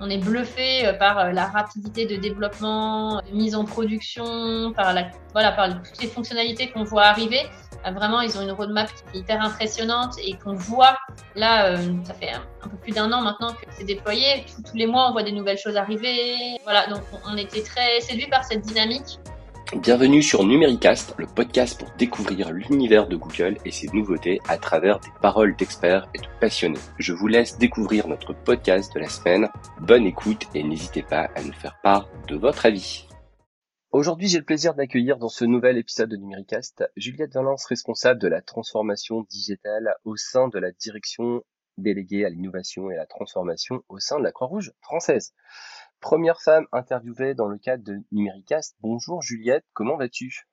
On est bluffé par la rapidité de développement, de mise en production, par la, voilà, par toutes les fonctionnalités qu'on voit arriver. Vraiment, ils ont une roadmap qui est hyper impressionnante et qu'on voit là, ça fait un peu plus d'un an maintenant que c'est déployé. Tous, les mois, on voit des nouvelles choses arriver. Voilà, donc on était très séduits par cette dynamique. Bienvenue sur Numéricast, le podcast pour découvrir l'univers de Google et ses nouveautés à travers des paroles d'experts et de passionnés. Je vous laisse découvrir notre podcast de la semaine. Bonne écoute et n'hésitez pas à nous faire part de votre avis. Aujourd'hui, j'ai le plaisir d'accueillir dans ce nouvel épisode de Numéricast Juliette Valence, responsable de la transformation digitale au sein de la direction déléguée à l'innovation et à la transformation au sein de la Croix-Rouge française. Première femme interviewée dans le cadre de Numéricast. Bonjour Juliette, comment vas-tu?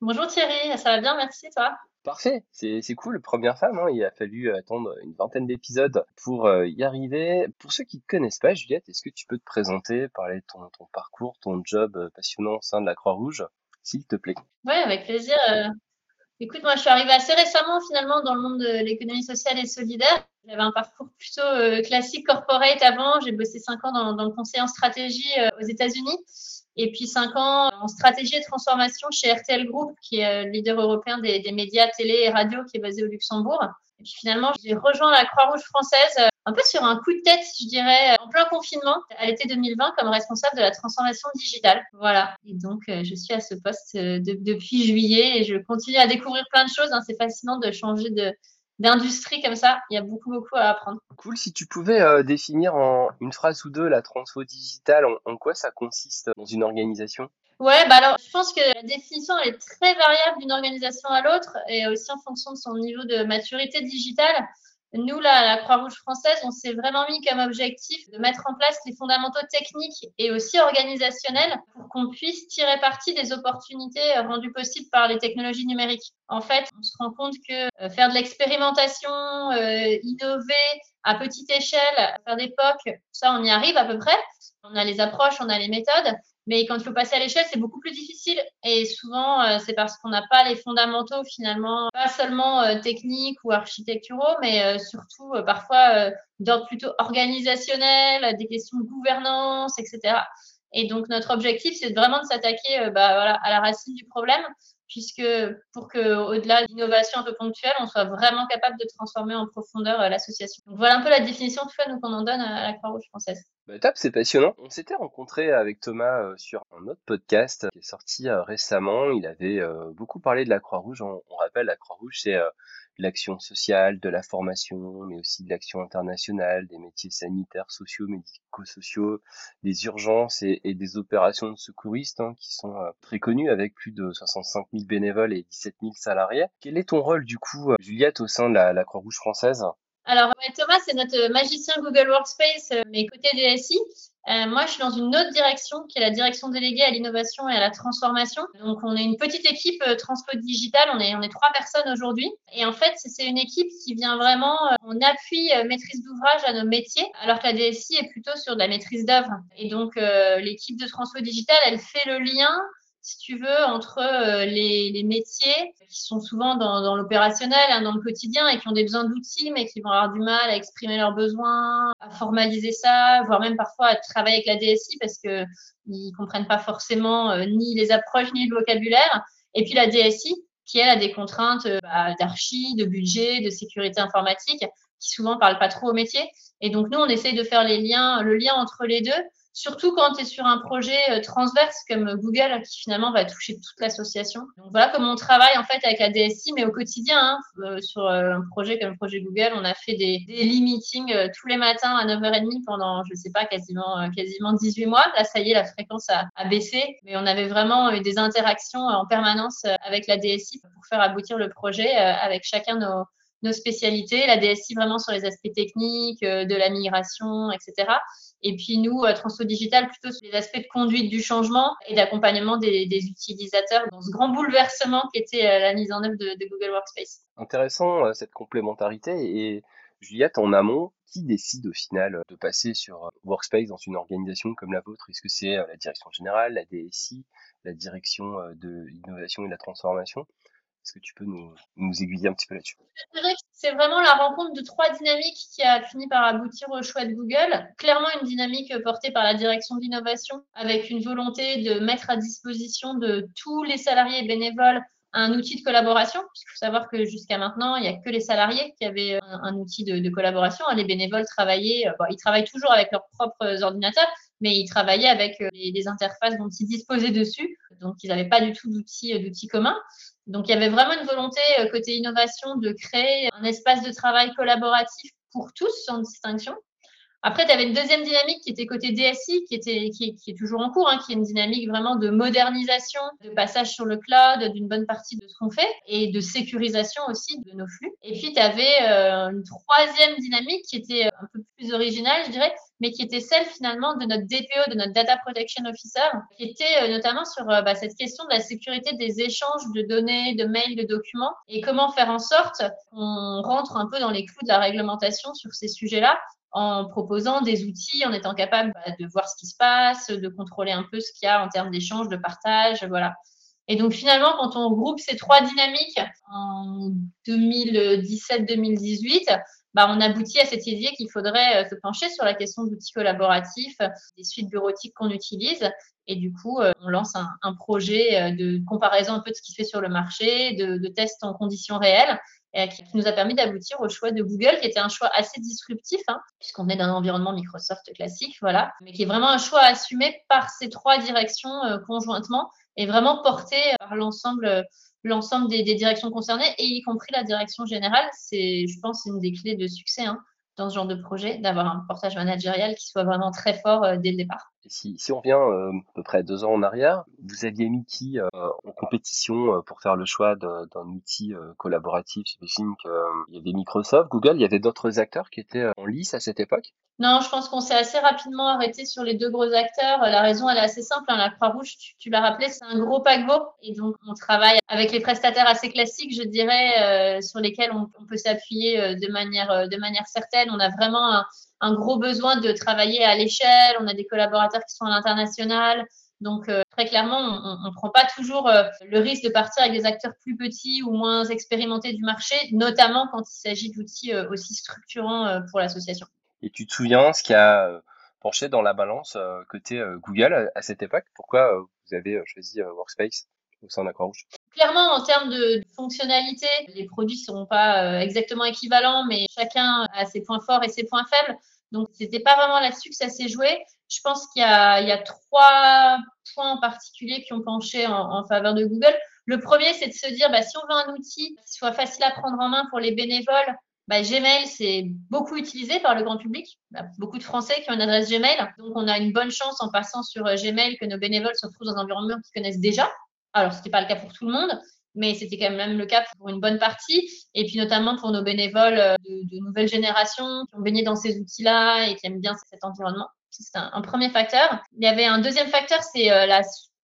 Bonjour Thierry, ça va bien, merci toi? Parfait, c'est cool, première femme, hein. il a fallu attendre une vingtaine d'épisodes pour euh, y arriver. Pour ceux qui ne te connaissent pas, Juliette, est-ce que tu peux te présenter, parler de ton, ton parcours, ton job euh, passionnant au sein de la Croix-Rouge, s'il te plaît? Oui, avec plaisir. Euh. Écoute, moi je suis arrivée assez récemment finalement dans le monde de l'économie sociale et solidaire. J'avais un parcours plutôt euh, classique corporate avant. J'ai bossé cinq ans dans, le conseil en stratégie euh, aux États-Unis et puis cinq ans en stratégie et transformation chez RTL Group, qui est euh, le leader européen des, des, médias télé et radio, qui est basé au Luxembourg. Et puis finalement, j'ai rejoint la Croix-Rouge française un peu sur un coup de tête, je dirais, en plein confinement, à l'été 2020, comme responsable de la transformation digitale. Voilà. Et donc, je suis à ce poste depuis juillet et je continue à découvrir plein de choses. Hein. C'est fascinant de changer de, d'industrie comme ça. Il y a beaucoup, beaucoup à apprendre. Cool. Si tu pouvais euh, définir en une phrase ou deux la transfo digitale, en, quoi ça consiste dans une organisation? Ouais, bah alors je pense que la définition elle est très variable d'une organisation à l'autre et aussi en fonction de son niveau de maturité digitale. Nous, là, la Croix-Rouge française, on s'est vraiment mis comme objectif de mettre en place les fondamentaux techniques et aussi organisationnels pour qu'on puisse tirer parti des opportunités rendues possibles par les technologies numériques. En fait, on se rend compte que euh, faire de l'expérimentation, euh, innover à petite échelle, faire des POC, ça, on y arrive à peu près. On a les approches, on a les méthodes, mais quand il faut passer à l'échelle, c'est beaucoup plus difficile. Et souvent, euh, c'est parce qu'on n'a pas les fondamentaux finalement, pas seulement euh, techniques ou architecturaux, mais euh, surtout parfois d'ordre plutôt organisationnel, des questions de gouvernance, etc. Et donc notre objectif, c'est vraiment de s'attaquer bah, voilà, à la racine du problème puisque pour que, au-delà d'innovation un peu ponctuelle, on soit vraiment capable de transformer en profondeur euh, l'association. Voilà un peu la définition tout cas qu'on en donne à la Croix-Rouge française. Bah, top, c'est passionnant. On s'était rencontré avec Thomas euh, sur un autre podcast qui est sorti euh, récemment. Il avait beaucoup parlé de la Croix-Rouge. On, rappelle, la Croix-Rouge, c'est de l'action sociale, de la formation, mais aussi de l'action internationale, des métiers sanitaires, sociaux, médico-sociaux, des urgences et, des opérations de secouristes hein, qui sont euh, très connues avec plus de 65 000 bénévoles et 17 000 salariés. Quel est ton rôle du coup, euh, Juliette, au sein de la, Croix-Rouge française? Alors, Thomas, c'est notre magicien Google Workspace, euh, mais côté DSI. Euh, moi, je suis dans une autre direction qui est la direction déléguée à l'innovation et à la transformation. Donc, on est une petite équipe euh, Transpo Digital. On est, on est trois personnes aujourd'hui. Et en fait, c'est une équipe qui vient vraiment euh, en appui euh, maîtrise d'ouvrage à nos métiers, alors que la DSI est plutôt sur de la maîtrise d'œuvre. Et donc, l'équipe de Transpo Digital, elle fait le lien si tu veux, entre euh, les, métiers qui sont souvent dans, l'opérationnel, hein, dans le quotidien et qui ont des besoins d'outils, mais qui vont avoir du mal à exprimer leurs besoins, à formaliser ça, voire même parfois à travailler avec la DSI parce que ils comprennent pas forcément euh, ni les approches ni le vocabulaire. Et puis la DSI qui elle a des contraintes euh, bah, d'archi, de budget, de sécurité informatique, qui souvent parlent pas trop au métier. Et donc nous on essaye de faire le lien entre les deux surtout quand tu es sur un projet euh, transverse comme Google qui finalement va toucher toute l'association. Donc voilà comment on travaille en fait avec la DSI, mais au quotidien, hein, euh, sur euh, un projet comme le projet Google, on a fait des daily meetings tous les matins à 9h30 pendant, je sais pas, quasiment, quasiment 18 mois. Là, ça y est, la fréquence a, a baissé, mais on avait vraiment eu des interactions en permanence avec la DSI pour faire aboutir le projet avec chacun nos nos spécialités, la DSI vraiment sur les aspects techniques, de la migration, etc. Et puis nous, Transfo Digital, plutôt sur les aspects de conduite du changement et d'accompagnement des, utilisateurs dans ce grand bouleversement qui était euh, la mise en œuvre de, Google Workspace. Intéressant euh, cette complémentarité. Et Juliette, en amont, qui décide au final de passer sur euh, Workspace dans une organisation comme la vôtre? Est-ce que c'est la direction générale, la DSI, la direction de l'innovation et de la transformation? Est-ce que tu peux nous, aiguiller un petit peu là-dessus? C'est vraiment la rencontre de trois dynamiques qui a fini par aboutir au choix de Google. Clairement, une dynamique portée par la direction de l'innovation avec une volonté de mettre à disposition de tous les salariés bénévoles un outil de collaboration, puisqu'il faut savoir que jusqu'à maintenant, il n'y a que les salariés qui avaient un, outil de, collaboration. Les bénévoles travaillaient, euh, ils travaillent toujours avec leurs propres ordinateurs, mais ils travaillaient avec euh, les, interfaces dont ils disposaient dessus, donc ils n'avaient pas du tout d'outils euh, d'outils communs. Donc il y avait vraiment une volonté côté innovation de créer un espace de travail collaboratif pour tous sans distinction. Après, tu avais une deuxième dynamique qui était côté DSI, qui, était, qui, est toujours en cours, hein, qui est une dynamique vraiment de modernisation, de passage sur le cloud d'une bonne partie de ce qu'on fait et de sécurisation aussi de nos flux. Et puis, tu avais euh, une troisième dynamique qui était un peu plus originale, je dirais, mais qui était celle finalement de notre DPO, de notre Data Protection Officer, qui était euh, notamment sur euh, bah, cette question de la sécurité des échanges de données, de mails, de documents, et comment faire en sorte qu'on rentre un peu dans les clous de la réglementation sur ces sujets-là en proposant des outils, en étant capable bah, de voir ce qui se passe, de contrôler un peu ce qu'il y a en termes d'échange, de partage, voilà. Et donc finalement, quand on groupe ces trois dynamiques en 2017-2018, bah, on aboutit à cette idée qu'il faudrait euh, se pencher sur la question d'outils collaboratifs, des suites bureautiques qu'on utilise. Et du coup, euh, on lance un, projet euh, de comparaison un peu de ce qui se fait sur le marché, de, tests en conditions réelles qui nous a permis d'aboutir au choix de Google, qui était un choix assez disruptif, hein, puisqu'on est dans un environnement Microsoft classique, voilà, mais qui est vraiment un choix assumé par ces trois directions conjointement et vraiment porté par l'ensemble l'ensemble des, directions concernées, et y compris la direction générale. C'est, je pense, une des clés de succès hein, dans ce genre de projet, d'avoir un portage managérial qui soit vraiment très fort euh, dès le départ si, on revient euh, à peu près deux ans en arrière, vous aviez mis qui euh, en compétition euh, pour faire le choix d'un outil collaboratif? J'imagine qu'il y avait Microsoft, Google, il y avait d'autres acteurs qui étaient en lice à cette époque? Non, je pense qu'on s'est assez rapidement arrêté sur les deux gros acteurs. La raison, elle est assez simple. Hein. La Croix-Rouge, tu, l'as rappelé, c'est un gros paquebot. Et donc, on travaille avec les prestataires assez classiques, je dirais, sur lesquels on, on peut s'appuyer de manière, de manière certaine. On a vraiment un un gros besoin de travailler à l'échelle. On a des collaborateurs qui sont à l'international. Donc, euh, très clairement, on ne prend pas toujours euh, le risque de partir avec des acteurs plus petits ou moins expérimentés du marché, notamment quand il s'agit d'outils euh, aussi structurants pour l'association. Et tu te souviens ce qui a penché dans la balance côté Google à, cette époque? Pourquoi vous avez choisi Workspace au sein d'Aquarouge Clairement, en termes de, fonctionnalité, les produits ne seront pas exactement équivalents, mais chacun a ses points forts et ses points faibles. Donc, c'était pas vraiment là-dessus que ça s'est joué. Je pense qu'il y, a, trois points en particulier qui ont penché en, faveur de Google. Le premier, c'est de se dire, bah, si on veut un outil qui soit facile à prendre en main pour les bénévoles, bah, Gmail, c'est beaucoup utilisé par le grand public. Beaucoup de Français qui ont une adresse Gmail. Donc, on a une bonne chance en passant sur euh, Gmail que nos bénévoles se retrouvent dans un environnement qu'ils connaissent déjà. Alors, ce n'était pas le cas pour tout le monde, mais c'était quand même le cas pour une bonne partie. Et puis notamment pour nos bénévoles euh, de, de nouvelles générations qui ont baigné dans ces outils-là et qui aiment bien cet environnement. C'est un, premier facteur. Il y avait un deuxième facteur, c'est euh, la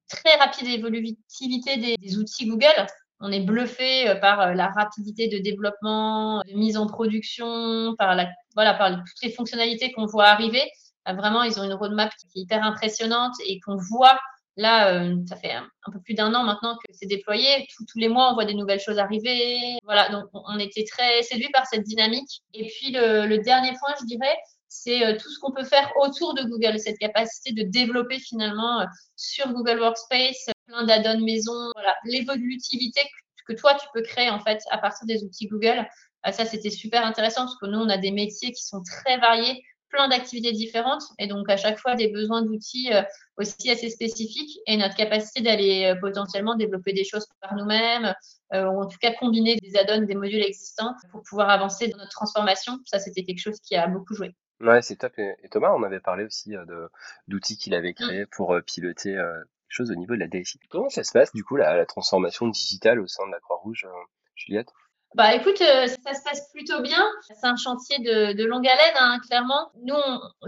très rapide évolutivité des, outils Google. On est bluffé euh, par la rapidité de développement, de mise en production, par toutes les fonctionnalités qu'on voit arriver. Vraiment, ils ont une roadmap qui est hyper impressionnante et qu'on voit Là, euh, ça fait un, peu plus d'un an maintenant que c'est déployé. tous les mois, on voit des nouvelles choses arriver. Voilà, donc on, était très séduits par cette dynamique. Et puis le, dernier point, je dirais, c'est euh, tout ce qu'on peut faire autour de Google, cette capacité de développer finalement euh, sur Google Workspace plein d'add-ons maison, l'évolutivité que, toi tu peux créer en fait à partir des outils Google. ça, c'était super intéressant parce que nous, on a des métiers qui sont très variés plein d'activités différentes et donc à chaque fois des besoins d'outils euh, aussi assez spécifiques et notre capacité d'aller euh, potentiellement développer des choses par nous-mêmes euh, ou en tout cas combiner des add-ons, des modules existants pour pouvoir avancer dans notre transformation. Ça, c'était quelque chose qui a beaucoup joué. Ouais, c'est top. Et, Thomas, on avait parlé aussi de d'outils qu'il avait créés mm. pour piloter les choses au niveau de la DSI. Comment ça se passe du coup la, la transformation digitale au sein de la Croix-Rouge, Juliette? Bah écoute, euh, ça se passe plutôt bien. C'est un chantier de, de longue haleine, hein, clairement. Nous,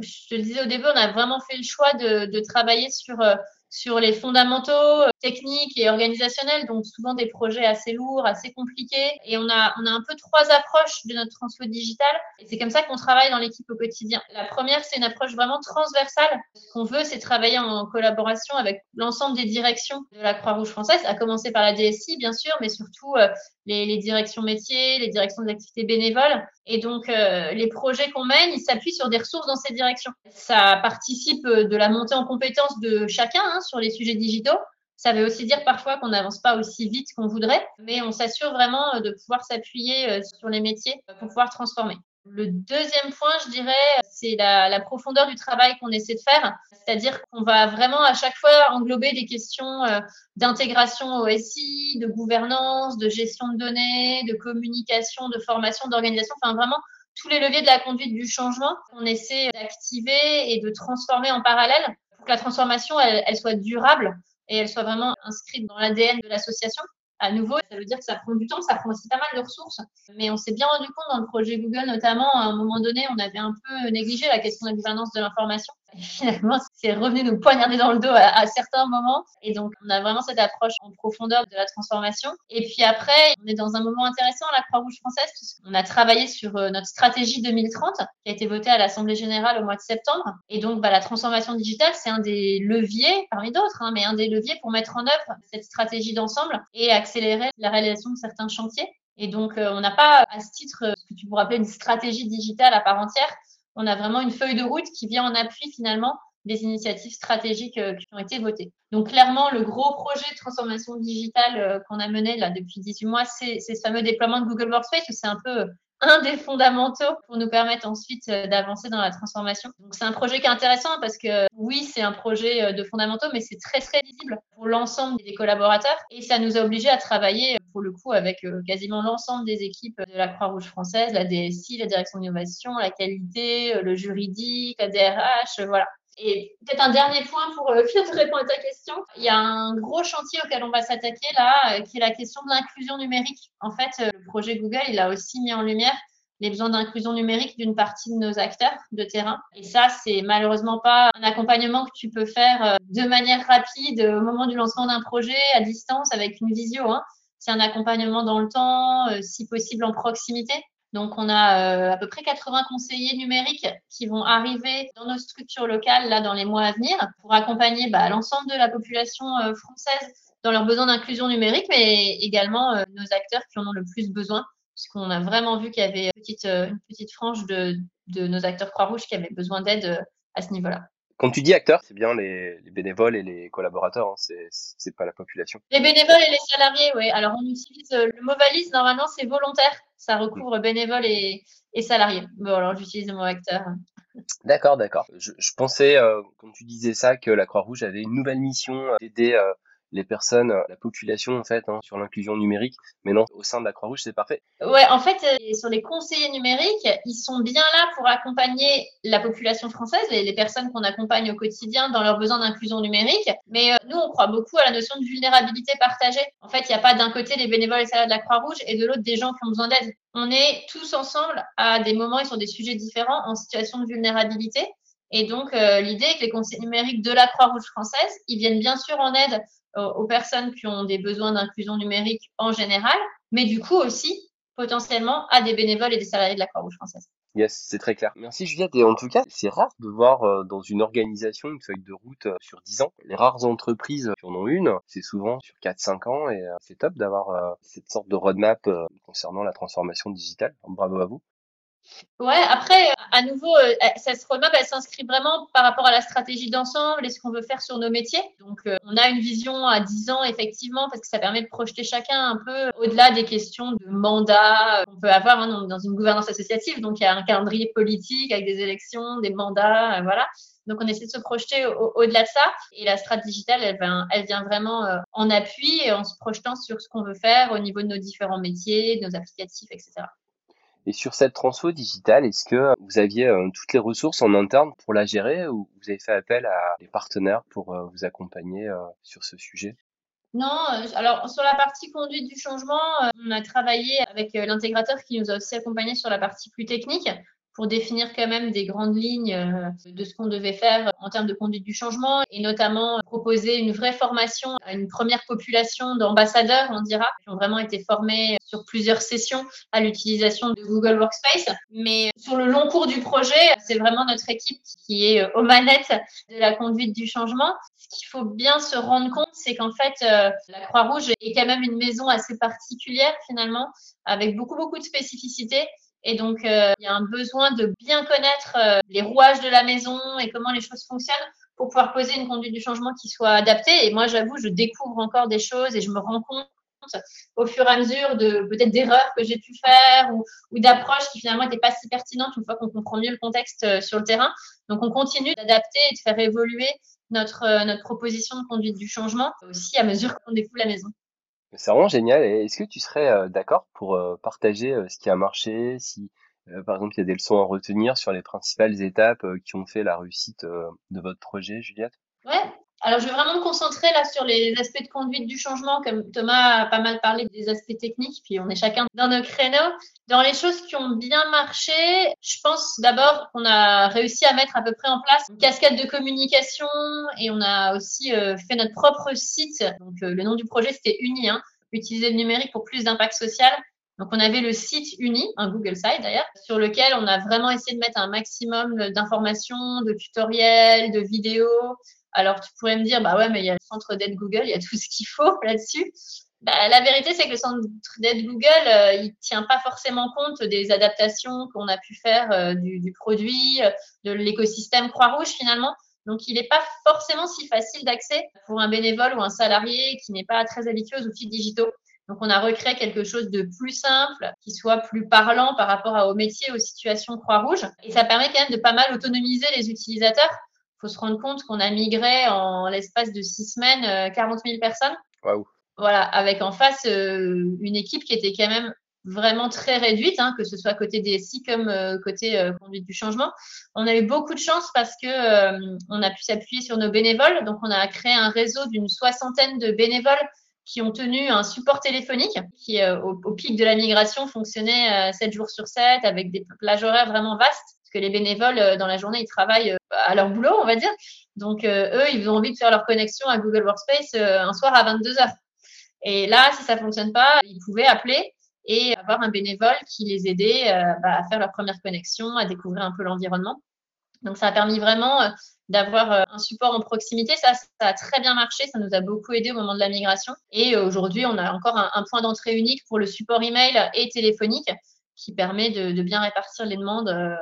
je te le disais au début, on a vraiment fait le choix de, de travailler sur, euh, sur les fondamentaux euh, techniques et organisationnels, donc souvent des projets assez lourds, assez compliqués. Et on a, on a un peu trois approches de notre transfo digital. Et c'est comme ça qu'on travaille dans l'équipe au quotidien. La première, c'est une approche vraiment transversale. Ce qu'on veut, c'est travailler en collaboration avec l'ensemble des directions de la Croix-Rouge française, à commencer par la DSI, bien sûr, mais surtout euh, les, directions métiers, les directions des activités bénévoles. Et donc, euh, les projets qu'on mène, ils s'appuient sur des ressources dans ces directions. Ça participe de la montée en compétence de chacun hein, sur les sujets digitaux. Ça veut aussi dire parfois qu'on n'avance pas aussi vite qu'on voudrait, mais on s'assure vraiment de pouvoir s'appuyer euh, sur les métiers pour pouvoir transformer. Le deuxième point, je dirais, c'est la, la, profondeur du travail qu'on essaie de faire. C'est-à-dire qu'on va vraiment à chaque fois englober des questions euh, d'intégration au SI, de gouvernance, de gestion de données, de communication, de formation, d'organisation, enfin vraiment tous les leviers de la conduite du changement qu'on essaie d'activer et de transformer en parallèle que la transformation, elle, elle soit durable et elle soit vraiment inscrite dans l'ADN de l'association à nouveau, ça veut dire que ça prend du temps, ça prend aussi pas mal de ressources. Mais on s'est bien rendu compte dans le projet Google, notamment, à un moment donné, on avait un peu négligé la question de la gouvernance de l'information. Et finalement, c'est revenu nous poignarder dans le dos à, certains moments. Et donc, on a vraiment cette approche en profondeur de la transformation. Et puis après, on est dans un moment intéressant à la Croix-Rouge française, puisqu'on a travaillé sur euh, notre stratégie 2030, qui a été votée à l'Assemblée générale au mois de septembre. Et donc, bah, la transformation digitale, c'est un des leviers, parmi d'autres, hein, mais un des leviers pour mettre en œuvre cette stratégie d'ensemble et accélérer la réalisation de certains chantiers. Et donc, euh, on n'a pas à ce titre ce que tu pourrais appeler une stratégie digitale à part entière on a vraiment une feuille de route qui vient en appui finalement des initiatives stratégiques euh, qui ont été votées. Donc clairement, le gros projet de transformation digitale euh, qu'on a mené là depuis 18 mois, c'est ce fameux déploiement de Google Workspace, c'est un peu un des fondamentaux pour nous permettre ensuite euh, d'avancer dans la transformation. Donc c'est un projet qui est intéressant parce que oui, c'est un projet euh, de fondamentaux, mais c'est très très visible pour l'ensemble des collaborateurs et ça nous a obligés à travailler euh, pour le coup avec quasiment l'ensemble des équipes de la Croix-Rouge française, la DSI, la direction d'innovation, la qualité, le juridique, la DRH, voilà. Et peut-être un dernier point pour euh, répondre à ta question. Il y a un gros chantier auquel on va s'attaquer là, euh, qui est la question de l'inclusion numérique. En fait, euh, le projet Google, il a aussi mis en lumière les besoins d'inclusion numérique d'une partie de nos acteurs de terrain. Et ça, c'est malheureusement pas un accompagnement que tu peux faire euh, de manière rapide au moment du lancement d'un projet à distance avec une visio. Hein. C'est un accompagnement dans le temps, si possible en proximité. Donc, on a euh, à peu près 80 conseillers numériques qui vont arriver dans nos structures locales là dans les mois à venir pour accompagner bah, l'ensemble de la population euh, française dans leurs besoins d'inclusion numérique, mais également euh, nos acteurs qui en ont le plus besoin, puisqu'on a vraiment vu qu'il y avait une petite, frange de, de nos acteurs Croix-Rouge qui avaient besoin d'aide à ce niveau-là. Quand tu dis acteurs, c'est bien les, les, bénévoles et les collaborateurs, hein, c'est pas la population. Les bénévoles et les salariés, oui. Alors on utilise le mot valise, normalement c'est volontaire ça recouvre bénévoles et, salariés. Bon, alors j'utilise le mot acteur. D'accord, d'accord. Je, pensais, euh, quand tu disais ça, que la Croix-Rouge avait une nouvelle mission euh, d'aider euh, les personnes, euh, la population en fait, hein, sur l'inclusion numérique. Mais non, au sein de la Croix-Rouge, c'est parfait. Ouais, en fait, euh, sur les conseillers numériques, ils sont bien là pour accompagner la population française, les, personnes qu'on accompagne au quotidien dans leurs besoins d'inclusion numérique. Mais euh, nous, on croit beaucoup à la notion de vulnérabilité partagée. En fait, il n'y a pas d'un côté les bénévoles et salariés de la Croix-Rouge et de l'autre des gens qui ont besoin d'aide. On est tous ensemble à des moments et sur des sujets différents en situation de vulnérabilité. Et donc, l'idée est que les conseillers numériques de la Croix-Rouge française, ils viennent bien sûr en aide aux personnes qui ont des besoins d'inclusion numérique en général, mais du coup aussi potentiellement à des bénévoles et des salariés de la Croix-Rouge française. Yes, c'est très clair. Merci Juliette. Et en tout cas, c'est rare de voir euh, dans une organisation une feuille de route euh, sur 10 ans. Les rares entreprises qui en ont une, c'est souvent sur 4-5 ans et euh, c'est top d'avoir cette sorte de roadmap concernant la transformation digitale. Bravo à vous. Ouais, après, à nouveau, euh, cette roadmap, elle s'inscrit vraiment par rapport à la stratégie d'ensemble et ce qu'on veut faire sur nos métiers. Donc, euh, on a une vision à 10 ans, effectivement, parce que ça permet de projeter chacun un peu au-delà des questions de mandat qu'on peut avoir hein, dans une gouvernance associative. Donc, il y a un calendrier politique avec des élections, des mandats, euh, voilà. Donc, on essaie de se projeter au-delà de ça. Et la stratégie digitale, elle vient vraiment en appui et en se projetant sur ce qu'on veut faire au niveau de nos différents métiers, de nos applicatifs, etc. Et sur cette transfo digitale, est-ce que vous aviez euh, toutes les ressources en interne pour la gérer ou vous avez fait appel à des partenaires pour euh, vous accompagner euh, sur ce sujet? Non, alors sur la partie conduite du changement, on a travaillé avec l'intégrateur qui nous a aussi accompagnés sur la partie plus technique pour définir quand même des grandes lignes euh, de ce qu'on devait faire en termes de conduite du changement et notamment proposer une vraie formation à une première population d'ambassadeurs, on dira, qui ont vraiment été formés sur plusieurs sessions à l'utilisation de Google Workspace. Mais sur le long cours du projet, c'est vraiment notre équipe qui est aux manettes de la conduite du changement. Ce qu'il faut bien se rendre compte, c'est qu'en fait, euh, la Croix-Rouge est quand même une maison assez particulière finalement, avec beaucoup, beaucoup de spécificités. Et donc, euh, il y a un besoin de bien connaître euh, les rouages de la maison et comment les choses fonctionnent pour pouvoir poser une conduite du changement qui soit adaptée. Et moi, j'avoue, je découvre encore des choses et je me rends compte au fur et à mesure de peut-être d'erreurs que j'ai pu faire ou, ou d'approches qui finalement n'étaient pas si pertinentes une fois qu'on comprend mieux le contexte euh, sur le terrain. Donc, on continue d'adapter et de faire évoluer notre, notre proposition de conduite du changement aussi à mesure qu'on découvre la maison. C'est vraiment génial. Est-ce que tu serais euh, d'accord pour euh, partager euh, ce qui a marché, si par exemple il y a des leçons à retenir sur les principales étapes qui ont fait la réussite de votre projet, Juliette? Ouais, alors, je vais vraiment me concentrer là sur les aspects de conduite du changement, comme Thomas a pas mal parlé des aspects techniques, puis on est chacun dans nos créneaux. Dans les choses qui ont bien marché, je pense d'abord qu'on a réussi à mettre à peu près en place une cascade de communication et on a aussi euh, fait notre propre site. Donc, euh, le nom du projet, c'était Uni, hein, utiliser le numérique pour plus d'impact social. Donc, on avait le site Uni, un Google Site d'ailleurs, sur lequel on a vraiment essayé de mettre un maximum d'informations, de tutoriels, de vidéos, alors, tu pourrais me dire, bah ouais, mais il y a le centre d'aide Google, il y a tout ce qu'il faut là-dessus. Bah, la vérité, c'est que le centre d'aide Google, euh, il tient pas forcément compte des adaptations qu'on a pu faire euh, du, du, produit, euh, de l'écosystème Croix-Rouge finalement. Donc, il n'est pas forcément si facile d'accès pour un bénévole ou un salarié qui n'est pas très habitué aux outils digitaux. Donc, on a recréé quelque chose de plus simple, qui soit plus parlant par rapport à, au métier, aux situations Croix-Rouge. Et ça permet quand même de pas mal autonomiser les utilisateurs faut se rendre compte qu'on a migré en l'espace de six semaines 40 euh, 000 personnes. Voilà, avec en face euh, une équipe qui était quand même vraiment très réduite, hein, que ce soit côté DSI comme euh, côté conduite du changement. On a eu beaucoup de chance parce que on a pu s'appuyer sur nos bénévoles. Donc, on a créé un réseau d'une soixantaine de bénévoles qui ont tenu un support téléphonique qui, au, au, pic de la migration, fonctionnait 7 jours sur 7 avec des plages horaires vraiment vastes que les bénévoles, euh, dans la journée, ils travaillent euh, à leur boulot, on va dire. Donc, euh, eux, ils ont envie de faire leur connexion à Google Workspace un soir à 22 heures. Et là, si ça fonctionne pas, ils pouvaient appeler et avoir un bénévole qui les aidait bah, à faire leur première connexion, à découvrir un peu l'environnement. Donc, ça a permis vraiment d'avoir un support en proximité. Ça, ça a très bien marché. Ça nous a beaucoup aidé au moment de la migration. Et aujourd'hui, on a encore un point d'entrée unique pour le support email et téléphonique qui permet de, bien répartir les demandes euh,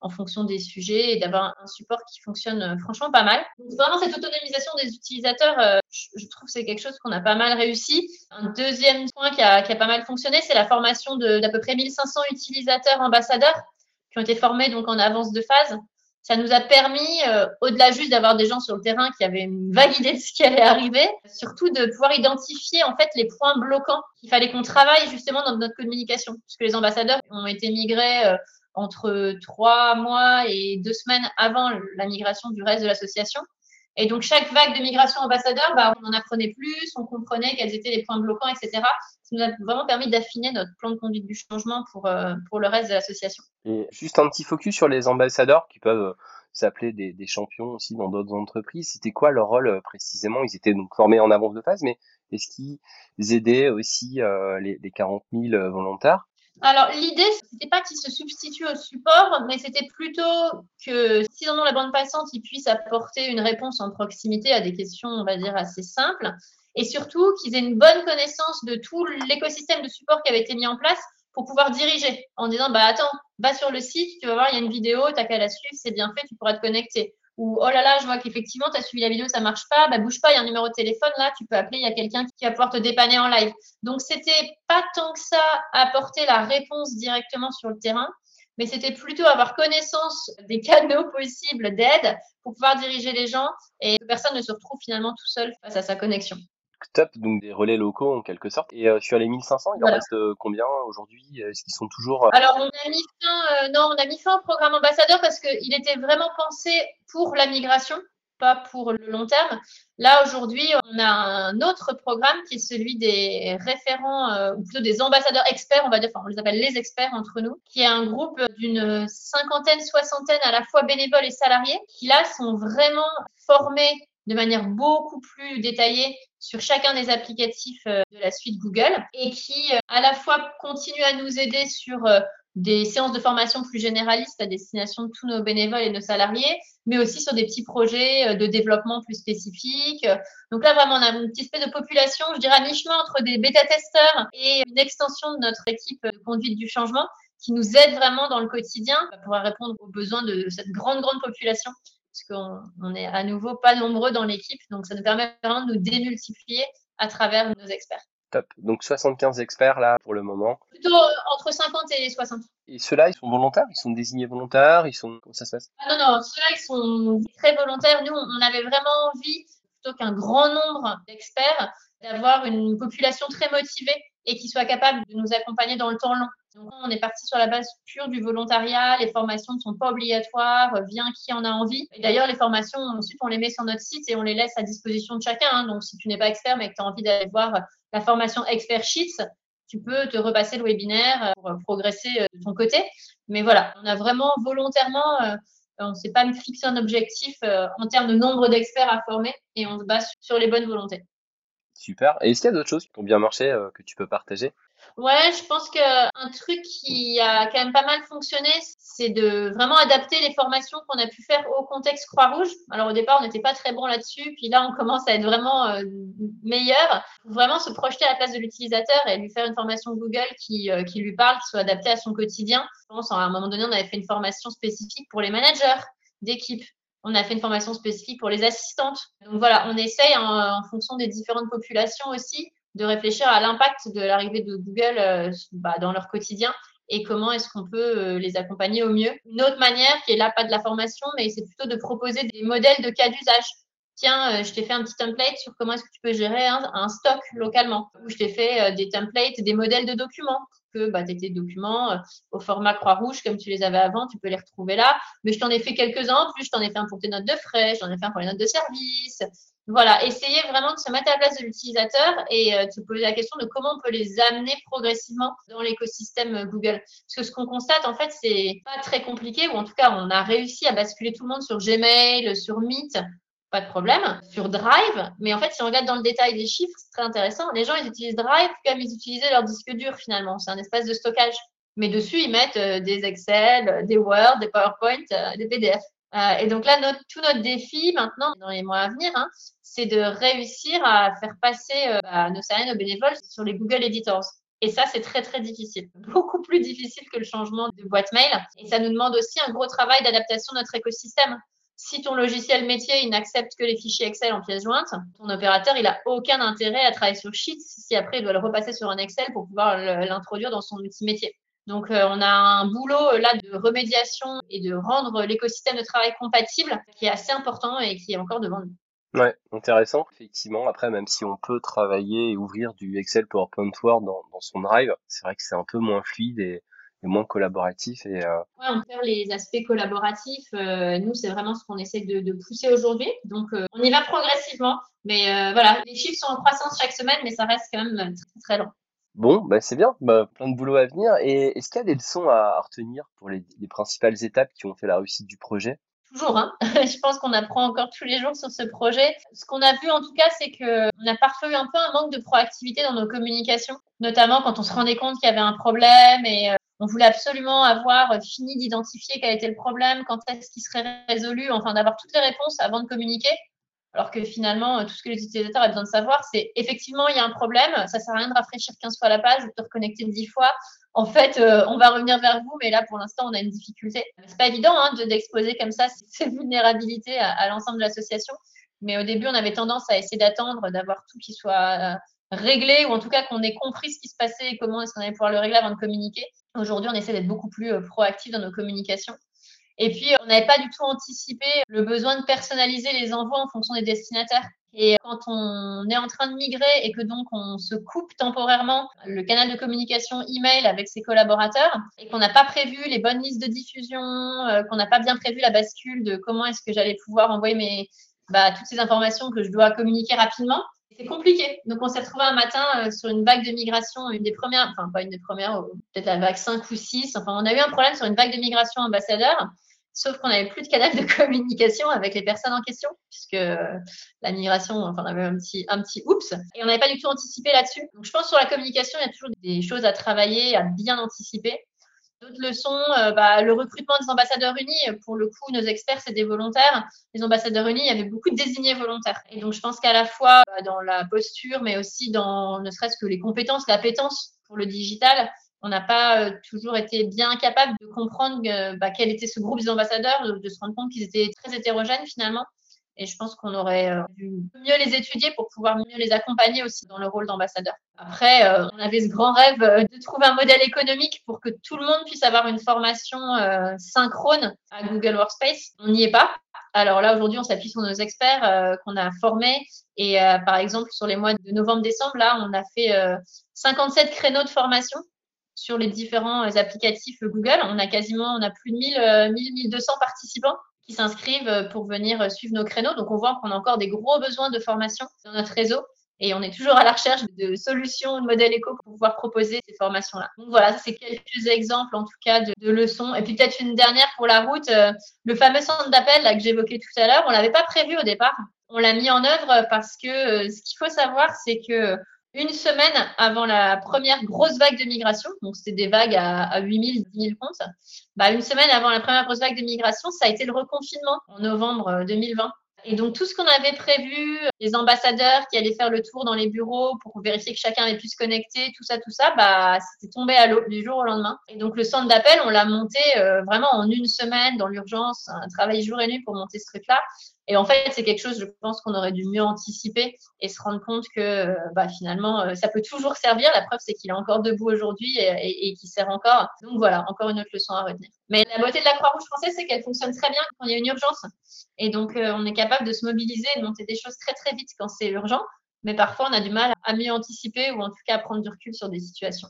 en fonction des sujets et d'avoir un support qui fonctionne euh, franchement pas mal. vraiment, cette autonomisation des utilisateurs, euh, je, trouve que c'est quelque chose qu'on a pas mal réussi. Un deuxième point qui a, pas mal fonctionné, c'est la formation d'à peu près 1500 utilisateurs ambassadeurs qui ont été formés donc en avance de phase ça nous a permis, euh, au-delà juste d'avoir des gens sur le terrain qui avaient une vague idée de ce qui allait arriver, surtout de pouvoir identifier en fait les points bloquants qu'il fallait qu'on travaille justement dans notre communication, puisque les ambassadeurs ont été migrés euh, entre trois mois et deux semaines avant la migration du reste de l'association. Et donc, chaque vague de migration ambassadeur, bah, on en apprenait plus, on comprenait quels étaient les points bloquants, etc. Ça nous a vraiment permis d'affiner notre plan de conduite du changement pour, euh, pour le reste de l'association. Et juste un petit focus sur les ambassadeurs qui peuvent euh, s'appeler des, des, champions aussi dans d'autres entreprises. C'était quoi leur rôle euh, précisément? Ils étaient donc formés en avance de phase, mais est-ce qu'ils aidaient aussi les, les 40 000 volontaires? Alors, l'idée, c'était pas qu'ils se substituent au support, mais c'était plutôt que s'ils en ont la bande passante, ils puissent apporter une réponse en proximité à des questions, on va dire, assez simples. Et surtout, qu'ils aient une bonne connaissance de tout l'écosystème de support qui avait été mis en place pour pouvoir diriger en disant, bah, attends, va sur le site, tu vas voir, il y a une vidéo, t'as qu'à la suivre, c'est bien fait, tu pourras te connecter ou oh là là, je vois qu'effectivement, tu as suivi la vidéo, ça marche pas, bah bouge pas, il y a un numéro de téléphone là, tu peux appeler, il y a quelqu'un qui va pouvoir te dépanner en live. Donc, c'était pas tant que ça apporter la réponse directement sur le terrain, mais c'était plutôt avoir connaissance des canaux possibles d'aide pour pouvoir diriger les gens et que personne ne se retrouve finalement tout seul face à sa connexion top, donc des relais locaux en quelque sorte. Et euh, sur les 1500, il en reste euh, combien aujourd'hui Est-ce qu'ils sont toujours euh, Alors on a mis fin, non, on a mis fin au programme ambassadeur parce qu'il était vraiment pensé pour la migration. pas pour le long terme. Là, aujourd'hui, on a un autre programme qui est celui des référents, euh, ou plutôt des ambassadeurs experts, on va dire, enfin, on les appelle les experts entre nous, qui est un groupe d'une cinquantaine, soixantaine à la fois bénévoles et salariés, qui là sont vraiment formés de manière beaucoup plus détaillée sur chacun des applicatifs euh, de la suite Google et qui euh, à la fois continuent à nous aider sur des séances de formation plus généralistes à destination de tous nos bénévoles et nos salariés, mais aussi sur des petits projets euh, de développement plus spécifiques. Donc là, vraiment, on a une petite espèce de population, je dirais, à mi-chemin entre des bêta-testeurs et une extension de notre équipe de conduite du changement qui nous aide vraiment dans le quotidien pour répondre aux besoins de cette grande, grande population parce qu'on n'est à nouveau pas nombreux dans l'équipe. Donc, ça nous permet vraiment de nous démultiplier à travers nos experts. Top. Donc 75 experts là pour le moment. Plutôt euh, entre 50 et 60. Et ceux-là, ils sont volontaires? Ils sont désignés volontaires? Ils sont comment ça se passe? Ah Non, non, ceux-là, ils sont très volontaires. Nous, on avait vraiment envie, plutôt qu'un grand nombre d'experts, d'avoir une population très motivée et qui soit capable de nous accompagner dans le temps long. Donc, on est parti sur la base pure du volontariat. Les formations ne sont pas obligatoires. Viens qui en a envie. D'ailleurs, les formations, ensuite, on les met sur notre site et on les laisse à disposition de chacun. Hein. Donc, si tu n'es pas expert mais que tu as envie d'aller voir la formation Expert Sheets, tu peux te repasser le webinaire pour progresser euh, de ton côté. Mais voilà, on a vraiment volontairement, euh, on ne s'est pas fixé un objectif euh, en termes de nombre d'experts à former et on se base sur les bonnes volontés. Super. Et est-ce qu'il y a d'autres choses qui ont bien marché que tu peux partager? Ouais, je pense qu'un truc qui a quand même pas mal fonctionné, c'est de vraiment adapter les formations qu'on a pu faire au contexte Croix-Rouge. Alors au départ, on n'était pas très bon là-dessus, puis là, on commence à être vraiment euh, meilleur. Vraiment se projeter à la place de l'utilisateur et lui faire une formation Google qui, euh, qui lui parle, qui soit adaptée à son quotidien. Je pense à un moment donné, on avait fait une formation spécifique pour les managers d'équipe. On a fait une formation spécifique pour les assistantes. Donc voilà, on essaye en fonction des différentes populations aussi de réfléchir à l'impact de l'arrivée de Google euh, bah, dans leur quotidien et comment est-ce qu'on peut euh, les accompagner au mieux. Une autre manière, qui est là pas de la formation, mais c'est plutôt de proposer des modèles de cas d'usage. Tiens, euh, je t'ai fait un petit template sur comment est-ce que tu peux gérer un, stock localement. Ou je t'ai fait des templates, des modèles de documents que bah, tes documents au format Croix-Rouge comme tu les avais avant, tu peux les retrouver là. Mais je t'en ai fait quelques-uns en plus. Je t'en ai fait un pour tes notes de frais, j'en ai fait un pour les notes de service, voilà, essayer vraiment de se mettre à la place de l'utilisateur et euh, de se poser la question de comment on peut les amener progressivement dans l'écosystème euh, Google. Parce que ce qu'on constate, en fait, c'est pas très compliqué, ou en tout cas, on a réussi à basculer tout le monde sur Gmail, sur Meet, pas de problème, sur Drive. Mais en fait, si on regarde dans le détail des chiffres, c'est très intéressant. Les gens, ils utilisent Drive comme ils utilisaient leur disque dur finalement. C'est un espace de stockage. Mais dessus, ils mettent euh, des Excel, des Word, des PowerPoint, des PDF. et donc là, tout notre défi maintenant, dans les mois à venir, hein, c'est de réussir à faire passer euh, nos salariés, nos bénévoles sur les Google Editors. Et ça, c'est très, très difficile. Beaucoup plus difficile que le changement de boîte mail. Et ça nous demande aussi un gros travail d'adaptation de notre écosystème. Si ton logiciel métier, n'accepte que les fichiers Excel en pièces jointes, ton opérateur, il a aucun intérêt à travailler sur Sheets si après il doit le repasser sur un Excel pour pouvoir l'introduire dans son outil métier. Donc, euh, on a un boulot euh, là de remédiation et de rendre l'écosystème de travail compatible qui est assez important et qui est encore devant nous. Ouais, intéressant. Effectivement, après, même si on peut travailler et ouvrir du Excel PowerPoint Word dans, dans son Drive, c'est vrai que c'est un peu moins fluide et, moins collaboratif. Et, euh... Ouais, on perd les aspects collaboratifs. Euh, nous, c'est vraiment ce qu'on essaie de, de pousser aujourd'hui. Donc, euh, on y va progressivement. Mais euh, voilà, les chiffres sont en croissance chaque semaine, mais ça reste quand même très, très long. Bon, bah c'est bien, bah, plein de boulot à venir. Et est-ce qu'il y a des leçons à retenir pour les, les principales étapes qui ont fait la réussite du projet? Toujours. Hein. je pense qu'on apprend encore tous les jours sur ce projet. Ce qu'on a vu en tout cas, c'est qu'on a parfois eu un peu un manque de proactivité dans nos communications, notamment quand on se rendait compte qu'il y avait un problème et on voulait absolument avoir fini d'identifier quel était le problème, quand est-ce qu'il serait résolu, enfin d'avoir toutes les réponses avant de communiquer. Alors que finalement, tout ce que les utilisateurs ont besoin de savoir, c'est effectivement, il y a un problème, ça sert à rien de rafraîchir 15 fois la page de reconnecter 10 fois en fait, euh, on va revenir vers vous, mais là, pour l'instant, on a une difficulté. C'est pas évident hein, d'exposer comme ça ces vulnérabilités à, l'ensemble de l'association. Mais au début, on avait tendance à essayer d'attendre, d'avoir tout qui soit réglé, ou en tout cas qu'on ait compris ce qui se passait et comment est-ce qu'on allait pouvoir le régler avant de communiquer. Aujourd'hui, on essaie d'être beaucoup plus euh, proactif dans nos communications. Et puis, on n'avait pas du tout anticipé le besoin de personnaliser les envois en fonction des destinataires. Et quand on est en train de migrer et que donc on se coupe temporairement le canal de communication email avec ses collaborateurs et qu'on n'a pas prévu les bonnes listes de diffusion, euh, qu'on n'a pas bien prévu la bascule de comment est-ce que j'allais pouvoir envoyer mes, bah, toutes ces informations que je dois communiquer rapidement. C'est compliqué. Donc, on s'est retrouvé un matin euh, sur une vague de migration, une des premières, enfin, pas une des premières, peut-être la vague 5 ou 6. Enfin, on a eu un problème sur une vague de migration ambassadeur. Sauf qu'on n'avait plus de canal de communication avec les personnes en question, puisque la migration, enfin, on avait un petit, un petit oups, et on n'avait pas du tout anticipé là-dessus. Donc, je pense que sur la communication, il y a toujours des choses à travailler, à bien anticiper. D'autres leçons, euh, bah, le recrutement des ambassadeurs unis, pour le coup, nos experts, c'est des volontaires. Les ambassadeurs unis, il y avait beaucoup de désignés volontaires. Et donc, je pense qu'à la fois bah, dans la posture, mais aussi dans ne serait-ce que les compétences, l'appétence pour le digital, on n'a pas euh, toujours été bien capable de comprendre euh, bah, quel était ce groupe des ambassadeurs, de, se rendre compte qu'ils étaient très hétérogènes finalement. Et je pense qu'on aurait euh, dû mieux les étudier pour pouvoir mieux les accompagner aussi dans le rôle d'ambassadeur. Après, on avait ce grand rêve de trouver un modèle économique pour que tout le monde puisse avoir une formation synchrone à Google Workspace. On n'y est pas. Alors là, aujourd'hui, on s'appuie sur nos experts qu'on a formés. Et par exemple, sur les mois de novembre-décembre, là, on a fait 57 créneaux de formation sur les différents euh, applicatifs Google. On a quasiment, on a plus de 1000, 1200 euh, participants qui s'inscrivent euh, pour venir suivre nos créneaux. Donc, on voit qu'on a encore des gros besoins de formation dans notre réseau et on est toujours à la recherche de solutions, de modèles éco pour pouvoir proposer ces formations-là. Donc voilà, c'est quelques exemples en tout cas de, leçons. Et puis peut-être une dernière pour la route, le fameux centre d'appel que j'évoquais tout à l'heure, on l'avait pas prévu au départ. On l'a mis en œuvre parce que ce qu'il faut savoir, c'est que une semaine avant la première grosse vague de migration, donc c'était des vagues à, à 8000, 10 000 comptes, bah une semaine avant la première grosse vague de migration, ça a été le reconfinement en novembre 2020. Euh, Et donc tout ce qu'on avait prévu, les ambassadeurs qui allaient faire le tour dans les bureaux pour vérifier que chacun avait pu se connecter, tout ça, tout ça, bah c'était tombé à l'eau du jour au lendemain. Et donc le centre d'appel, on l'a monté euh, vraiment en une semaine dans l'urgence, un travail jour et nuit pour monter ce truc-là. Et en fait, c'est quelque chose, je pense, qu'on aurait dû mieux anticiper et se rendre compte que euh, bah, finalement, euh, ça peut toujours servir. La preuve, c'est qu'il est encore debout aujourd'hui et, et, et qu'il sert encore. Donc voilà, encore une autre leçon à retenir. Mais la beauté de la Croix-Rouge française, c'est qu'elle fonctionne très bien quand il y a une urgence. Et donc, euh, on est capable de se mobiliser, de monter des choses très, très vite quand c'est urgent. Mais parfois, on a du mal à mieux anticiper ou en tout cas à prendre du recul sur des situations.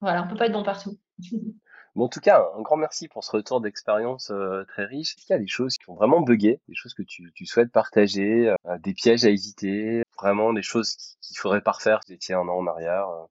Voilà, on peut pas être bon partout. Bon, en tout cas, un grand merci pour ce retour d'expérience euh, très riche. Est-ce qu'il y a des choses qui ont vraiment bugué, des choses que tu, souhaites partager, euh, des pièges à éviter, vraiment des choses qu'il faudrait pas refaire si tu un an en arrière euh?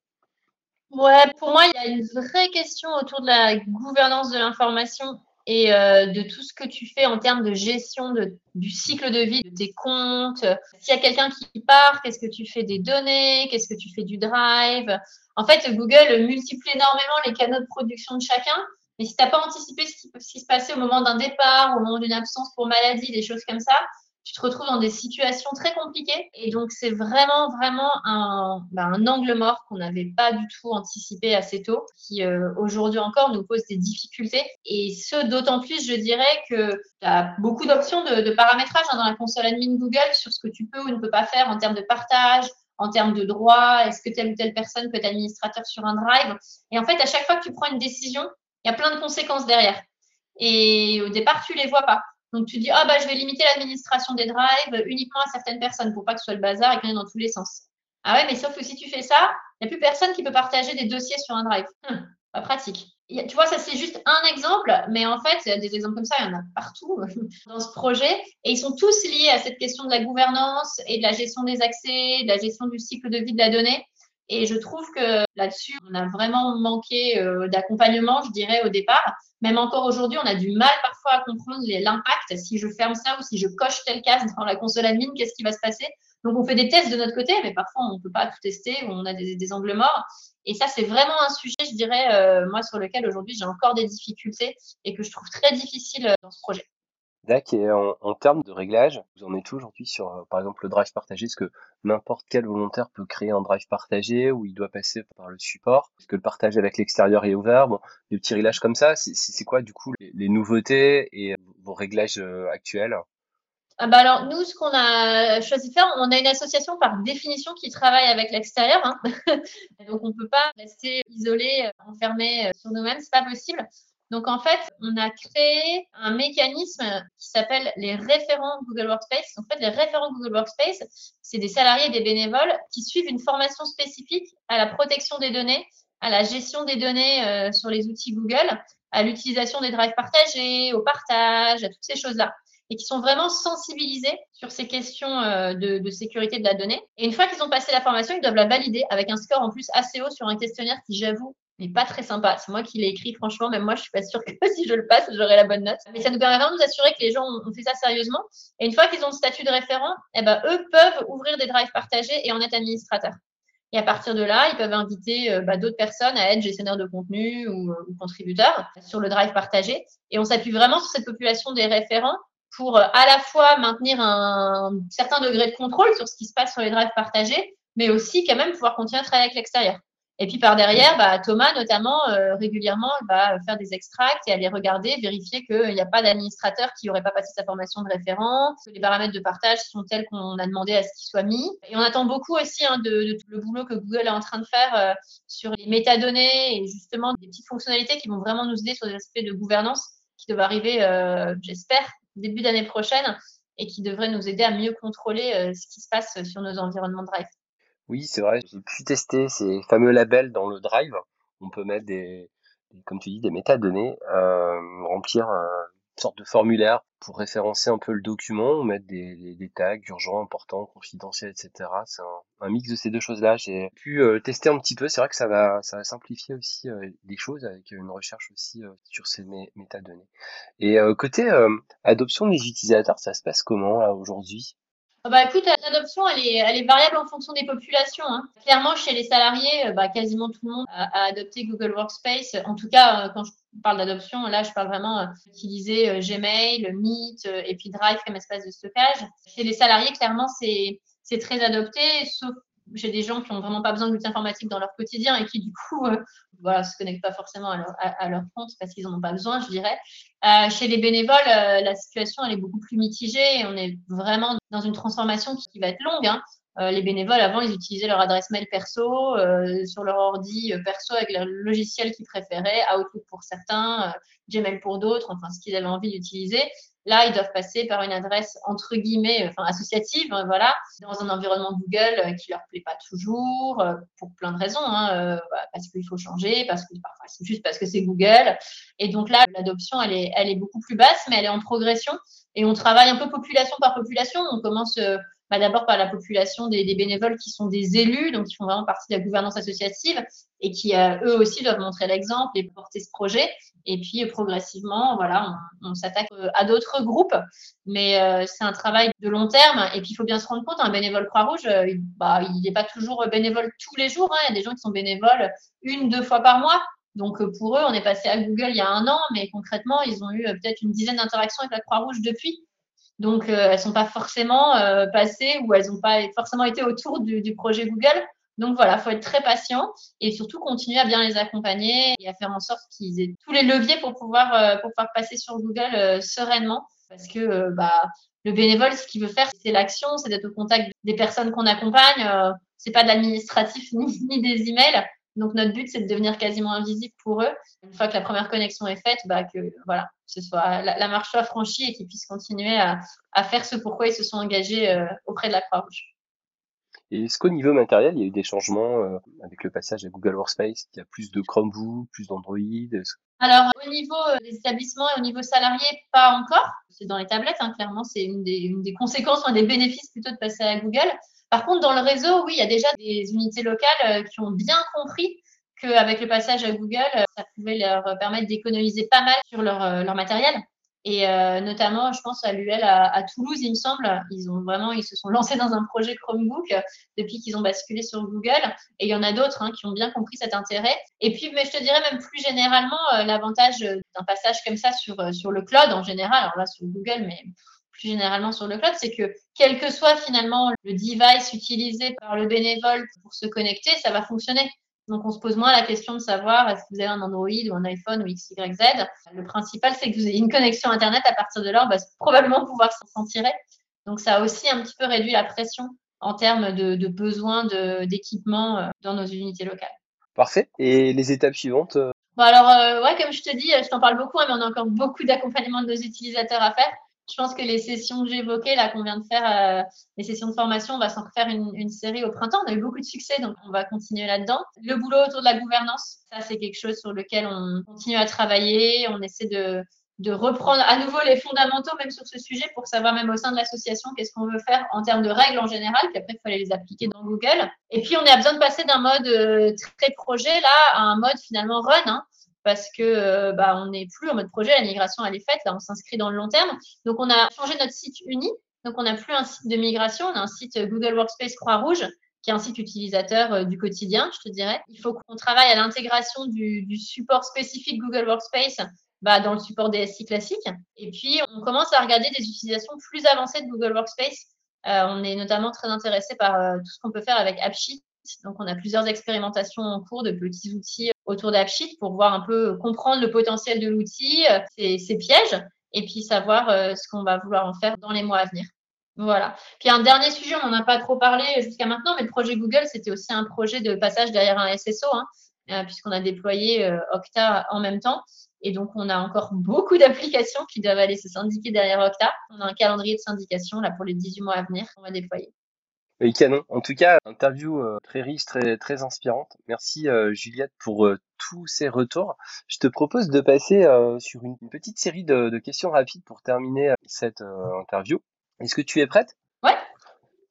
Ouais, pour moi, il y a une vraie question autour de la gouvernance de l'information et de tout ce que tu fais en termes de gestion de, du cycle de vie de tes comptes. S'il y a quelqu'un qui part, qu'est-ce que tu fais des données Qu'est-ce que tu fais du drive? En fait, Google multiplie énormément les canaux de production de chacun. Mais si tu n'as pas anticipé ce qui, ce qui se passait au moment d'un départ, au moment d'une absence pour maladie, des choses comme ça, tu te retrouves dans des situations très compliquées. Et donc, c'est vraiment, vraiment un, ben, un angle mort qu'on n'avait pas du tout anticipé assez tôt, qui euh, aujourd'hui encore nous pose des difficultés. Et ce, d'autant plus, je dirais que tu as beaucoup d'options de, de paramétrage hein, dans la console admin Google sur ce que tu peux ou ne peux pas faire en termes de partage, en termes de droit, est-ce que telle ou telle personne peut être administrateur sur un drive? Et en fait, à chaque fois que tu prends une décision, il y a plein de conséquences derrière. Et au départ, tu les vois pas. Donc tu dis ah bah je vais limiter l'administration des drives uniquement à certaines personnes pour pas que ce soit le bazar et y en ait dans tous les sens. Ah ouais, mais sauf que si tu fais ça, il n'y a plus personne qui peut partager des dossiers sur un drive. Hum, pas pratique. Tu vois, ça c'est juste un exemple, mais en fait, des exemples comme ça, il y en a partout dans ce projet. Et ils sont tous liés à cette question de la gouvernance et de la gestion des accès, de la gestion du cycle de vie de la donnée. Et je trouve que là-dessus, on a vraiment manqué euh, d'accompagnement, je dirais, au départ. Même encore aujourd'hui, on a du mal parfois à comprendre l'impact. Si je ferme ça ou si je coche telle case dans la console admin, qu'est-ce qui va se passer? Donc, on fait des tests de notre côté, mais parfois, on ne peut pas tout tester, on a des, des angles morts. Et ça, c'est vraiment un sujet, je dirais, euh, moi, sur lequel aujourd'hui, j'ai encore des difficultés et que je trouve très difficile euh, dans ce projet. D'accord. Et en, termes de réglage, vous en êtes aujourd'hui sur, euh, par exemple, le drive partagé? Est-ce que n'importe quel volontaire peut créer un drive partagé ou il doit passer par le support? Est-ce que le partage avec l'extérieur est ouvert? Bon, des petits réglages comme ça, c'est quoi du coup les, nouveautés et vos réglages actuels? Ah bah alors nous, ce qu'on a choisi de faire, on a une association par définition qui travaille avec l'extérieur, hein. donc on peut pas rester isolé, enfermé sur nous-mêmes, c'est pas possible. Donc en fait, on a créé un mécanisme qui s'appelle les référents Google Workspace. En fait, les référents Google Workspace, c'est des salariés et des bénévoles qui suivent une formation spécifique à la protection des données, à la gestion des données euh, sur les outils Google, à l'utilisation des drives partagés, au partage, à toutes ces choses-là. et qui sont vraiment sensibilisés sur ces questions euh, de, de, sécurité de la donnée. Et une fois qu'ils ont passé la formation, ils doivent la valider avec un score en plus assez haut sur un questionnaire qui, j'avoue, n'est pas très sympa. C'est moi qui l'ai écrit, franchement, même moi, je suis pas sûre que si je le passe, j'aurai la bonne note. Mais ça nous permet vraiment de nous assurer que les gens ont fait ça sérieusement. Et une fois qu'ils ont le statut de référent, eh ben, eux peuvent ouvrir des drives partagés et en être administrateurs. Et à partir de là, ils peuvent inviter euh, bah, d'autres personnes à être gestionnaires de contenu ou, euh, ou, contributeurs sur le drive partagé. Et on s'appuie vraiment sur cette population des référents pour euh, à la fois maintenir un certain degré de contrôle sur ce qui se passe sur les drives partagés, mais aussi quand même pouvoir continuer à travailler avec l'extérieur. Et puis par derrière, bah, Thomas notamment euh, régulièrement va faire des extracts et aller regarder, vérifier qu'il n'y a pas d'administrateur qui n'aurait pas passé sa formation de référent, que les paramètres de partage sont tels qu'on a demandé à ce qu'ils soient mis. Et on attend beaucoup aussi hein, de, de, tout le boulot que Google est en train de faire euh, sur les métadonnées et justement des petites fonctionnalités qui vont vraiment nous aider sur des aspects de gouvernance qui doivent arriver, euh, j'espère, début d'année prochaine et qui devraient nous aider à mieux contrôler euh, ce qui se passe sur nos environnements Drive. Oui, c'est vrai, j'ai pu tester ces fameux labels dans le Drive. On peut mettre des, comme tu dis, des métadonnées, euh, remplir euh, une sorte de formulaire pour référencer un peu le document, mettre des, tags urgents, importants, confidentiels, etc. C'est un, mix de ces deux choses-là. J'ai pu euh, tester un petit peu. C'est vrai que ça va, simplifier aussi euh, des choses avec une recherche aussi sur ces mé métadonnées. Et côté adoption des utilisateurs, ça se passe comment aujourd'hui? Bah écoute, l'adoption, elle est, elle est variable en fonction des populations. Hein. Clairement, chez les salariés, bah, quasiment tout le monde a, a, adopté Google Workspace. En tout cas, quand je parle d'adoption, là, je parle vraiment d'utiliser euh, Gmail, Meet euh, et puis Drive comme espace de stockage. Chez les salariés, clairement, c'est c'est très adopté, sauf j'ai des gens qui ont vraiment pas besoin d'outils informatiques dans leur quotidien et qui du coup euh, voilà se connectent pas forcément à leur, leur compte parce qu'ils en ont pas besoin je dirais euh, chez les bénévoles euh, la situation elle est beaucoup plus mitigée on est vraiment dans une transformation qui, va être longue hein. Les bénévoles avant ils utilisaient leur adresse mail perso sur leur ordi perso avec le logiciel qu'ils préféraient Outlook pour certains Gmail pour d'autres enfin ce qu'ils avaient envie d'utiliser Là, ils doivent passer par une adresse entre guillemets, enfin associative, hein, voilà, dans un environnement Google euh, qui leur plaît pas toujours, euh, pour plein de raisons, hein, euh, parce qu'il faut changer, parce que parfois c'est juste parce que c'est Google. Et donc là, l'adoption, elle est, elle est beaucoup plus basse, mais elle est en progression. Et on travaille un peu population par population. On commence bah, d'abord par la population des, bénévoles qui sont des élus, donc qui font vraiment partie de la gouvernance associative et qui eux aussi doivent montrer l'exemple et porter ce projet. Et puis progressivement, voilà, on, s'attaque euh, à d'autres groupes, mais euh, c'est un travail de long terme. Et puis il faut bien se rendre compte, un bénévole Croix-Rouge, euh, bah, il n'est pas toujours bénévole tous les jours. Hein. Il y a des gens qui sont bénévoles une, deux fois par mois. Donc pour eux, on est passé à Google il y a un an, mais concrètement, ils ont eu peut-être une dizaine d'interactions avec la Croix-Rouge depuis. Donc elles sont pas forcément passées ou elles n'ont pas forcément été autour du, projet Google. Donc voilà, faut être très patient et surtout continuer à bien les accompagner et à faire en sorte qu'ils aient tous les leviers pour pouvoir euh, pour passer sur Google euh, sereinement parce que euh, bah le bénévole ce qu'il veut faire c'est l'action, c'est d'être au contact des personnes qu'on accompagne, c'est pas de l'administratif ni, ni, des emails. Donc notre but c'est de devenir quasiment invisible pour eux. Une fois que la première connexion est faite, bah que voilà, ce soit la, la marche soit franchie et qu'ils puissent continuer à, à faire ce pourquoi ils se sont engagés auprès de la Croix-Rouge. Est-ce qu'au niveau matériel, il y a eu des changements euh, avec le passage à Google Workspace Il y a plus de Chromebook, plus d'Android Alors, au niveau euh, des établissements et au niveau salarié, pas encore. C'est dans les tablettes, hein, clairement, c'est une des, une des conséquences, un des bénéfices plutôt de passer à Google. Par contre, dans le réseau, oui, il y a déjà des unités locales euh, qui ont bien compris qu'avec le passage à Google, ça pouvait leur permettre d'économiser pas mal sur leur, leur matériel. Et euh, notamment, je pense à l'UL à, Toulouse, il me semble, ils ont vraiment, ils se sont lancés dans un projet Chromebook depuis qu'ils ont basculé sur Google. Et il y en a d'autres hein, qui ont bien compris cet intérêt. Et puis, je te dirais même plus généralement, euh, l'avantage d'un passage comme ça sur euh, sur le cloud en général, alors là sur Google, mais plus généralement sur le cloud, c'est que quel que soit finalement le device utilisé par le bénévole pour se connecter, ça va fonctionner. Donc, on se pose moins la question de savoir est-ce que vous avez un Android ou un iPhone ou XYZ. Le principal, c'est que vous ayez une connexion Internet. À partir de là, on va probablement pouvoir s'en tirer. Donc, ça a aussi un petit peu réduit la pression en termes de, de besoins d'équipement euh, dans nos unités locales. Parfait. Et les étapes suivantes euh? bon Alors, euh, ouais, comme je te dis, je t'en parle beaucoup, hein, mais on a encore beaucoup d'accompagnement de nos utilisateurs à faire je pense que les sessions que j'évoquais, là, qu'on vient de faire, euh, les sessions de formation, on va s'en refaire une, série au printemps. On a eu beaucoup de succès, donc on va continuer là-dedans. Le boulot autour de la gouvernance, ça, c'est quelque chose sur lequel on continue à travailler. On essaie de, de reprendre à nouveau les fondamentaux même sur ce sujet pour savoir même au sein de l'association qu'est-ce qu'on veut faire en termes de règles en général, puis après il fallait les appliquer dans Google. Et puis on a besoin de passer d'un mode euh, très projet là à un mode finalement run, hein, parce que euh, bah, on n'est plus en mode projet, la migration elle est faite, là on s'inscrit dans le long terme. Donc on a changé notre site uni, donc on n'a plus un site de migration, on a un site Google Workspace Croix-Rouge qui est un site utilisateur euh, du quotidien, je te dirais. Il faut qu'on travaille à l'intégration du, support spécifique Google Workspace bah, dans le support DSI classique. Et puis, on commence à regarder des utilisations plus avancées de Google Workspace. Euh, on est notamment très intéressé par euh, tout ce qu'on peut faire avec AppSheet. Donc, on a plusieurs expérimentations en cours de petits outils autour d'AppSheet pour voir un peu comprendre le potentiel de l'outil, euh, ses, ses, pièges, et puis savoir euh, ce qu'on va vouloir en faire dans les mois à venir. Voilà. Puis un dernier sujet, on n'en a pas trop parlé jusqu'à maintenant, mais le projet Google, c'était aussi un projet de passage derrière un SSO, hein, euh, puisqu'on a déployé euh, Octa en même temps. Et donc, on a encore beaucoup d'applications qui doivent aller se syndiquer derrière Octa. On a un calendrier de syndication là pour les 18 mois à venir qu'on va déployer. Oui, canon. En tout cas, interview euh, très riche, très, très inspirante. Merci euh, Juliette pour euh, tous ces retours. Je te propose de passer sur une, petite série de, de, questions rapides pour terminer cette interview. Est-ce que tu es prête? Ouais.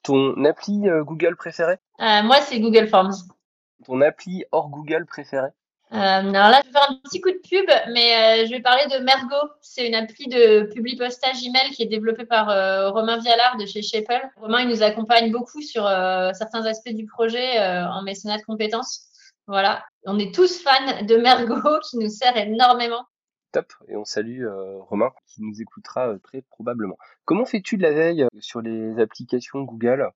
Ton appli Google préféré? Moi, c'est Google Forms. Ton appli hors Google préféré? Euh, alors là, je vais faire un petit coup de pub, mais euh, je vais parler de Mergo. C'est une appli de publi postage email qui est développée par euh, Romain Vialard de chez Shaple. Romain, il nous accompagne beaucoup sur certains aspects du projet en mécénat de compétences. Voilà. On est tous fans de Mergo qui nous sert énormément. Top. Et on salue Romain qui nous écoutera très probablement. Comment fais-tu de la veille sur les applications Google?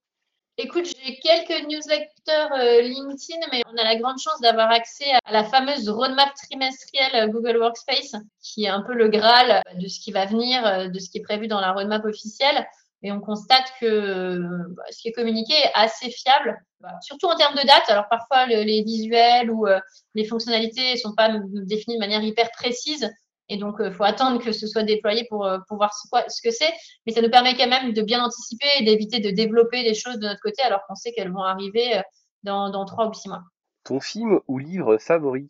Écoute, j'ai quelques newsletters euh, LinkedIn, mais on a la grande chance d'avoir accès à la fameuse roadmap trimestrielle euh, Google Workspace, qui est un peu le Graal de ce qui va venir, euh, de ce qui est prévu dans la roadmap officielle. Et on constate que bah, ce qui est communiqué est assez fiable, bah, surtout en termes de date. Alors parfois, le, les visuels ou les fonctionnalités ne sont pas définies de manière hyper précise. Et donc, il euh, faut attendre que ce soit déployé pour, euh, pour voir ce, ce que c'est. Mais ça nous permet quand même de bien anticiper et d'éviter de développer les choses de notre côté alors qu'on sait qu'elles vont arriver euh, dans, dans 3 ou six mois. Ton film ou livre favori?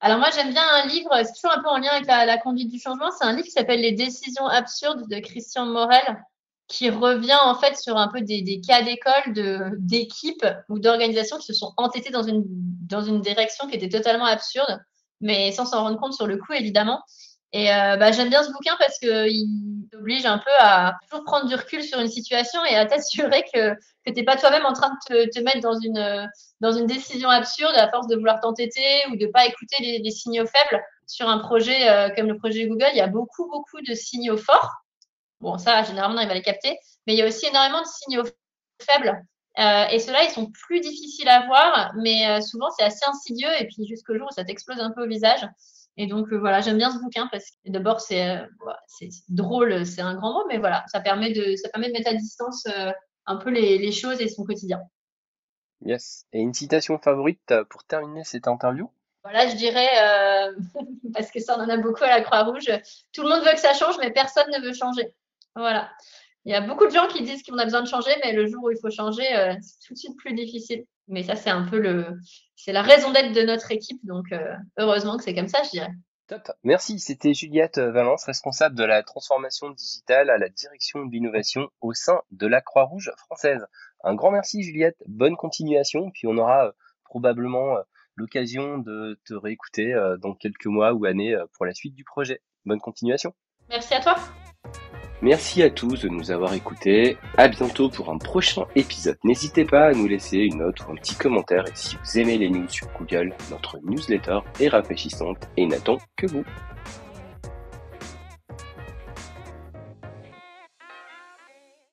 Alors moi j'aime bien un livre, c'est toujours un peu en lien avec la, la conduite du changement, c'est un livre qui s'appelle Les décisions absurdes de Christian Morel, qui revient en fait sur un peu des, des cas d'école, de, d'équipes ou d'organisations qui se sont entêtées dans une, dans une direction qui était totalement absurde, mais sans s'en rendre compte sur le coup évidemment. Et euh, bah, j'aime bien ce bouquin parce qu'il t'oblige un peu à toujours prendre du recul sur une situation et à t'assurer que, que tu n'es pas toi-même en train de te, te, mettre dans une, dans une décision absurde à force de vouloir t'entêter ou de pas écouter les, les, signaux faibles. Sur un projet euh, comme le projet Google, il y a beaucoup, beaucoup de signaux forts. Bon, ça, généralement, arrive à les capter. Mais il y a aussi énormément de signaux faibles. Euh, et ceux-là, ils sont plus difficiles à voir, mais euh, souvent, c'est assez insidieux. Et puis, jusqu'au jour où ça t'explose un peu au visage. Et donc euh, voilà, j'aime bien ce bouquin parce que d'abord c'est euh, drôle, c'est un grand mot, mais voilà, ça permet de ça permet de mettre à distance euh, un peu les, les, choses et son quotidien. Yes. Et une citation favorite pour terminer cette interview? Voilà, je dirais parce que ça on en a beaucoup à la Croix-Rouge. Tout le monde veut que ça change, mais personne ne veut changer. Voilà. Il y a beaucoup de gens qui disent qu'on a besoin de changer, mais le jour où il faut changer, c'est tout de suite plus difficile. Mais ça, c'est un peu le, c'est la raison d'être de notre équipe. Donc, euh, heureusement que c'est comme ça, je dirais. Top. Merci. C'était Juliette Valence, responsable de la transformation digitale à la direction de l'innovation au sein de la Croix-Rouge française. Un grand merci, Juliette. Bonne continuation. Puis on aura euh, probablement euh, l'occasion de te réécouter dans quelques mois ou années pour la suite du projet. Bonne continuation. Merci à toi. Merci à tous de nous avoir écoutés. À bientôt pour un prochain épisode. N'hésitez pas à nous laisser une note ou un petit commentaire. Et si vous aimez les news sur Google, notre newsletter est rafraîchissante et n'attend que vous.